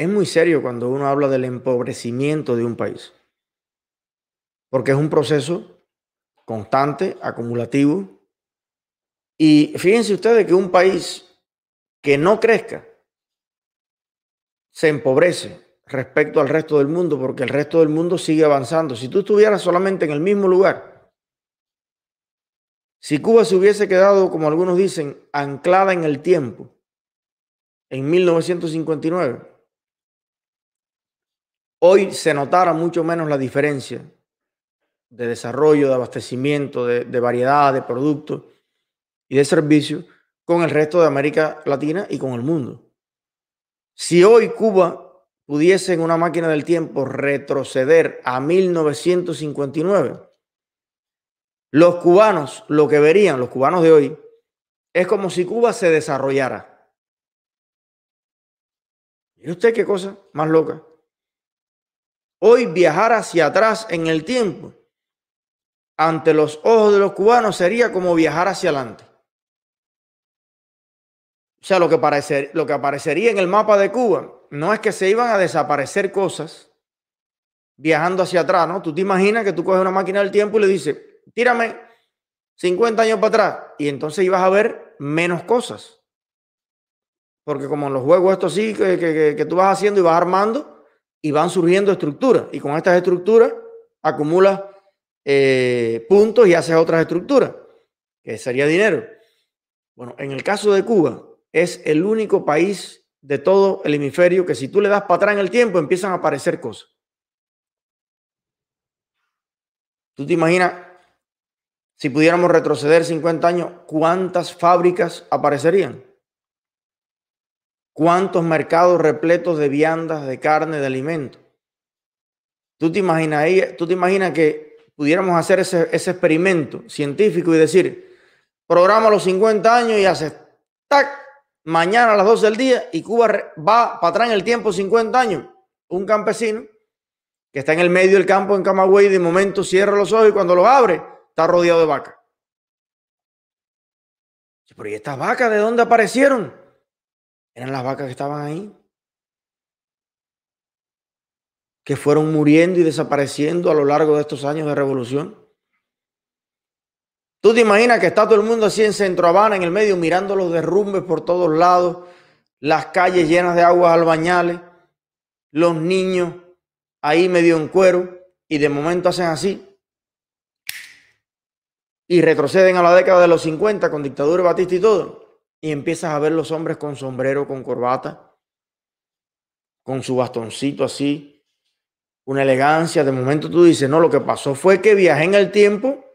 es muy serio cuando uno habla del empobrecimiento de un país, porque es un proceso constante, acumulativo, y fíjense ustedes que un país que no crezca se empobrece respecto al resto del mundo, porque el resto del mundo sigue avanzando. Si tú estuvieras solamente en el mismo lugar, si Cuba se hubiese quedado, como algunos dicen, anclada en el tiempo, en 1959, hoy se notara mucho menos la diferencia de desarrollo, de abastecimiento, de, variedad de productos y de servicios con el resto de América Latina y con el mundo. Si hoy Cuba pudiese en una máquina del tiempo retroceder a 1959, los cubanos, lo que verían los cubanos de hoy, es como si Cuba se desarrollara. ¿Y usted qué cosa más loca? Hoy viajar hacia atrás en el tiempo ante los ojos de los cubanos sería como viajar hacia adelante. O sea, lo que, aparecería en el mapa de Cuba no es que se iban a desaparecer cosas viajando hacia atrás, ¿no? Tú te imaginas que tú coges una máquina del tiempo y le dices, tírame 50 años para atrás y entonces ibas a ver menos cosas. Porque como en los juegos esto sí, que tú vas haciendo y vas armando y van surgiendo estructuras. Y con estas estructuras acumulas eh, puntos y haces otras estructuras, que sería dinero. Bueno, en el caso de Cuba, es el único país de todo el hemisferio que si tú le das para atrás en el tiempo empiezan a aparecer cosas. ¿Tú te imaginas si pudiéramos retroceder 50 años, cuántas fábricas aparecerían? ¿Cuántos mercados repletos de viandas, de carne, de alimentos? ¿Tú te imaginas, tú te imaginas que pudiéramos hacer ese, ese experimento científico y decir, programa los 50 años y haces tac, mañana a las 12 del día y Cuba va para atrás en el tiempo 50 años. Un campesino que está en el medio del campo en Camagüey, de momento cierra los ojos y cuando los abre está rodeado de vacas. Pero ¿y estas vacas de dónde aparecieron? Eran las vacas que estaban ahí. Que fueron muriendo y desapareciendo a lo largo de estos años de revolución. Tú te imaginas que está todo el mundo así en Centro Habana, en el medio, mirando los derrumbes por todos lados, las calles llenas de aguas albañales, los niños ahí medio en cuero, y de momento hacen así. Y retroceden a la década de los 50 con dictadura Batista y todo. Y empiezas a ver los hombres con sombrero, con corbata, con su bastoncito así, una elegancia. De momento tú dices, no, lo que pasó fue que viajé en el tiempo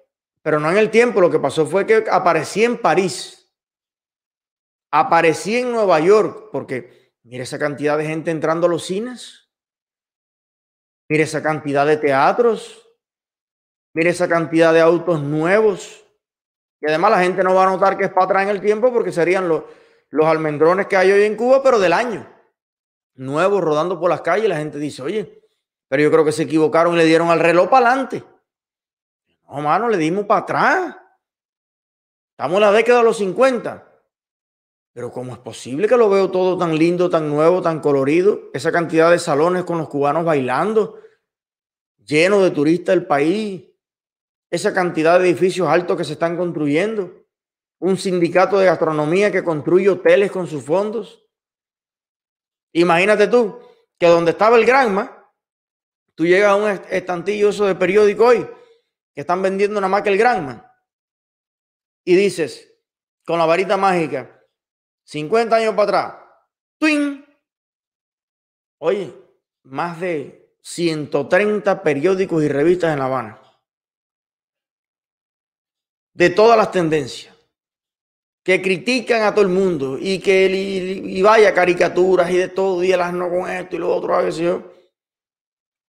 pero no en el tiempo. Lo que pasó fue que aparecí en París. Aparecí en Nueva York, porque mire esa cantidad de gente entrando a los cines. Mire esa cantidad de teatros. Mire esa cantidad de autos nuevos. Y además la gente no va a notar que es para atrás en el tiempo porque serían los, los almendrones que hay hoy en Cuba, pero del año. Nuevos rodando por las calles. La gente dice, oye, pero yo creo que se equivocaron y le dieron al reloj para adelante. No, mano, le dimos para atrás. Estamos en la década de los 50. Pero ¿cómo es posible que lo veo todo tan lindo, tan nuevo, tan colorido? Esa cantidad de salones con los cubanos bailando, lleno de turistas del país. Esa cantidad de edificios altos que se están construyendo. Un sindicato de gastronomía que construye hoteles con sus fondos. Imagínate tú que donde estaba el Granma, tú llegas a un estantillo de periódico hoy que están vendiendo nada más que el Granma. Y dices, con la varita mágica, 50 años para atrás, ¡twin! Oye, más de 130 periódicos y revistas en La Habana. De todas las tendencias. Que critican a todo el mundo y que y, vaya caricaturas y de todo, y las no con esto y lo otro, a ver si yo.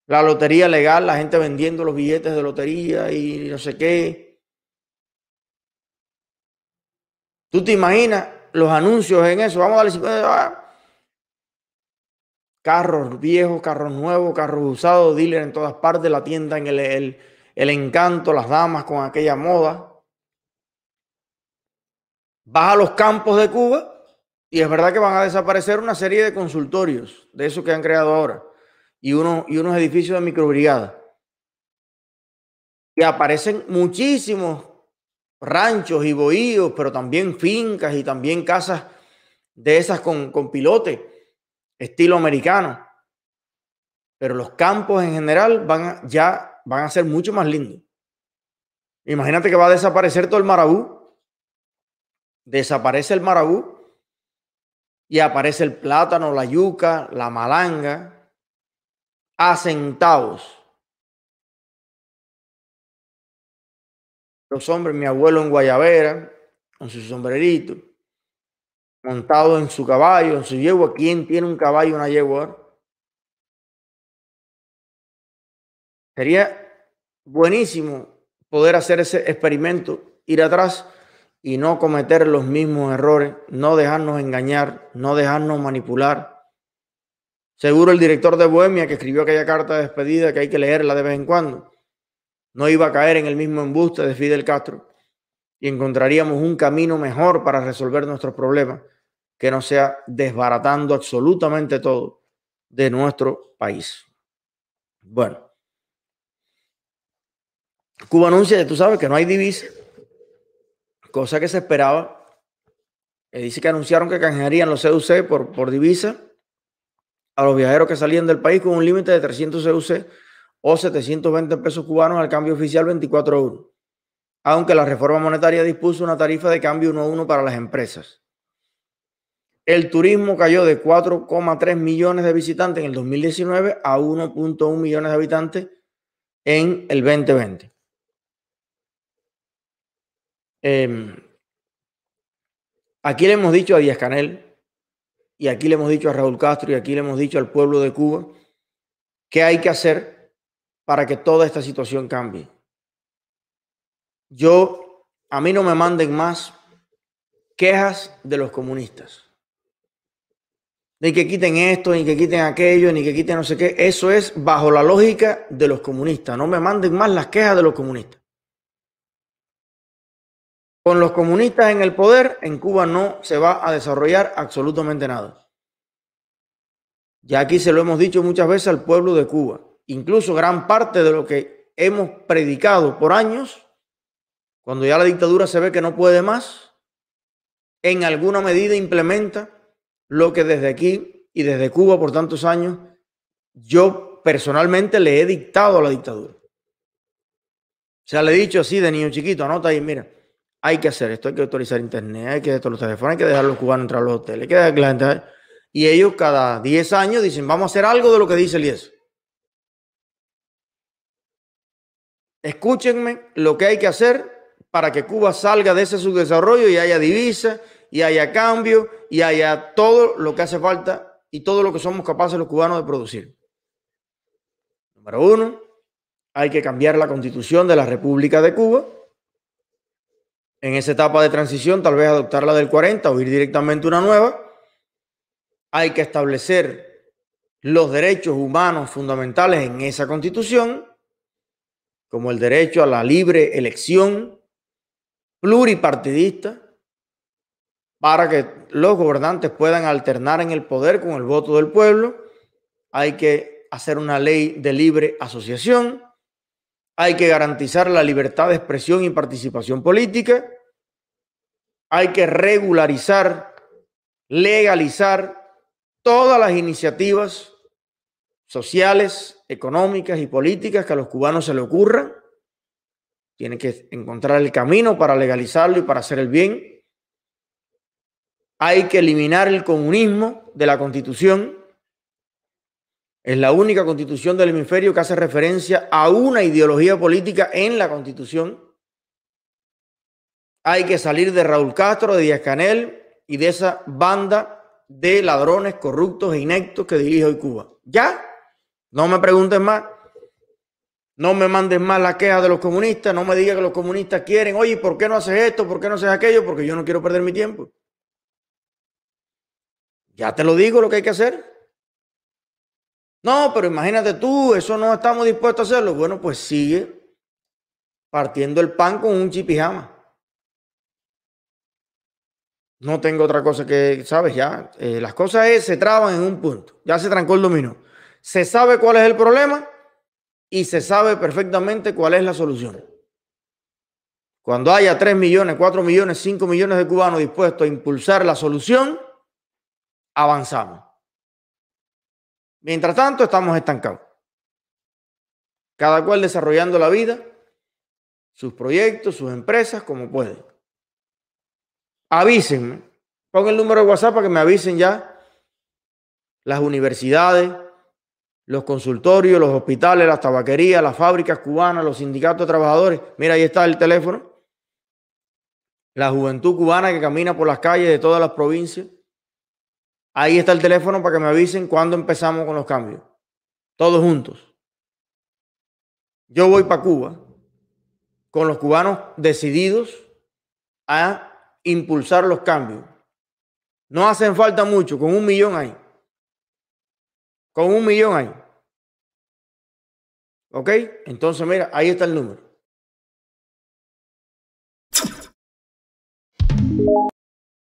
La lotería legal, la gente vendiendo los billetes de lotería y no sé qué. ¿Tú te imaginas los anuncios en eso? Vamos a darle 50. Carros viejos, carros nuevos, carros usados, dealer en todas partes, la tienda en el, el, el encanto, las damas con aquella moda. Vas a los campos de Cuba Y es verdad que van a desaparecer una serie de consultorios de esos que han creado ahora y, y unos edificios de microbrigada. Y aparecen muchísimos ranchos y bohíos, pero también fincas y también casas de esas con, con pilote, estilo americano. Pero los campos en general van ya van a ser mucho más lindos. Imagínate que va a desaparecer todo el marabú. Desaparece el marabú y aparece el plátano, la yuca, la malanga, asentados. Los hombres, mi abuelo en Guayavera, con su sombrerito, montado en su caballo, en su yegua. ¿Quién tiene un caballo, una yegua? Sería buenísimo poder hacer ese experimento, ir atrás y no cometer los mismos errores, no dejarnos engañar, no dejarnos manipular. Seguro el director de Bohemia que escribió aquella carta de despedida que hay que leerla de vez en cuando, no iba a caer en el mismo embuste de Fidel Castro y encontraríamos un camino mejor para resolver nuestros problemas que no sea desbaratando absolutamente todo de nuestro país. Bueno, Cuba anuncia, tú sabes, que no hay divisa, cosa que se esperaba. dice que anunciaron que canjearían los CUC por, por divisa a los viajeros que salían del país con un límite de 300 CUC o 720 pesos cubanos al cambio oficial 24 euros, aunque la reforma monetaria dispuso una tarifa de cambio 1 a 1 para las empresas. El turismo cayó de 4,3 millones de visitantes en el 2019 a 1.1 millones de habitantes en el 2020. Em, aquí le hemos dicho a Díaz Canel, y aquí le hemos dicho a Raúl Castro, y aquí le hemos dicho al pueblo de Cuba, qué hay que hacer para que toda esta situación cambie. Yo, a mí no me manden más quejas de los comunistas. Ni que quiten esto, ni que quiten aquello, ni que quiten no sé qué. Eso es bajo la lógica de los comunistas. No me manden más las quejas de los comunistas. Con los comunistas en el poder, en Cuba no se va a desarrollar absolutamente nada. Ya aquí se lo hemos dicho muchas veces al pueblo de Cuba. Incluso gran parte de lo que hemos predicado por años, cuando ya la dictadura se ve que no puede más, en alguna medida implementa lo que desde aquí y desde Cuba por tantos años yo personalmente le he dictado a la dictadura. O sea, le he dicho así de niño chiquito, anota ahí, mira, hay que hacer esto, hay que autorizar internet, hay que dejar los teléfonos, hay que dejar los cubanos entrar a los hoteles, hay que dejar que la gente... Y ellos cada 10 años dicen, vamos a hacer algo de lo que dice el IES. Escúchenme lo que hay que hacer para que Cuba salga de ese subdesarrollo y haya divisa, y haya cambio, y haya todo lo que hace falta y todo lo que somos capaces los cubanos de producir. Número uno, hay que cambiar la constitución de la República de Cuba en esa etapa de transición, tal vez adoptar la del 40 o ir directamente a una nueva. Hay que establecer los derechos humanos fundamentales en esa constitución, como el derecho a la libre elección pluripartidista, para que los gobernantes puedan alternar en el poder con el voto del pueblo. Hay que hacer una ley de libre asociación hay que garantizar la libertad de expresión y participación política, hay que regularizar, legalizar todas las iniciativas sociales, económicas y políticas que a los cubanos se le ocurran. Tienen que encontrar el camino para legalizarlo y para hacer el bien. Hay que eliminar el comunismo de la constitución es la única constitución del hemisferio que hace referencia a una ideología política en la constitución. Hay que salir de Raúl Castro, de Díaz Canel y de esa banda de ladrones corruptos e inectos que dirige hoy Cuba. ¿Ya? No me pregunten más. No me manden más la queja de los comunistas. No me digan que los comunistas quieren. Oye, ¿por qué no haces esto? ¿Por qué no haces aquello? Porque yo no quiero perder mi tiempo. Ya te lo digo lo que hay que hacer. No, pero imagínate tú, eso no estamos dispuestos a hacerlo. Bueno, pues sigue partiendo el pan con un chipijama. No tengo otra cosa que, ¿sabes? Ya, eh, las cosas es, se traban en un punto. Ya se trancó el dominó. Se sabe cuál es el problema y se sabe perfectamente cuál es la solución. Cuando haya 3 millones, 4 millones, 5 millones de cubanos dispuestos a impulsar la solución, avanzamos. Mientras tanto, estamos estancados. Cada cual desarrollando la vida, sus proyectos, sus empresas, como puede. Avísenme. Pon el número de WhatsApp para que me avisen ya las universidades, los consultorios, los hospitales, las tabaquerías, las fábricas cubanas, los sindicatos de trabajadores. Mira, ahí está el teléfono. La juventud cubana que camina por las calles de todas las provincias. Ahí está el teléfono para que me avisen cuándo empezamos con los cambios. Todos juntos. Yo voy para Cuba con los cubanos decididos a impulsar los cambios. No hacen falta mucho, con un millón ahí. Con un millón ahí. ¿Ok? Entonces, mira, ahí está el número.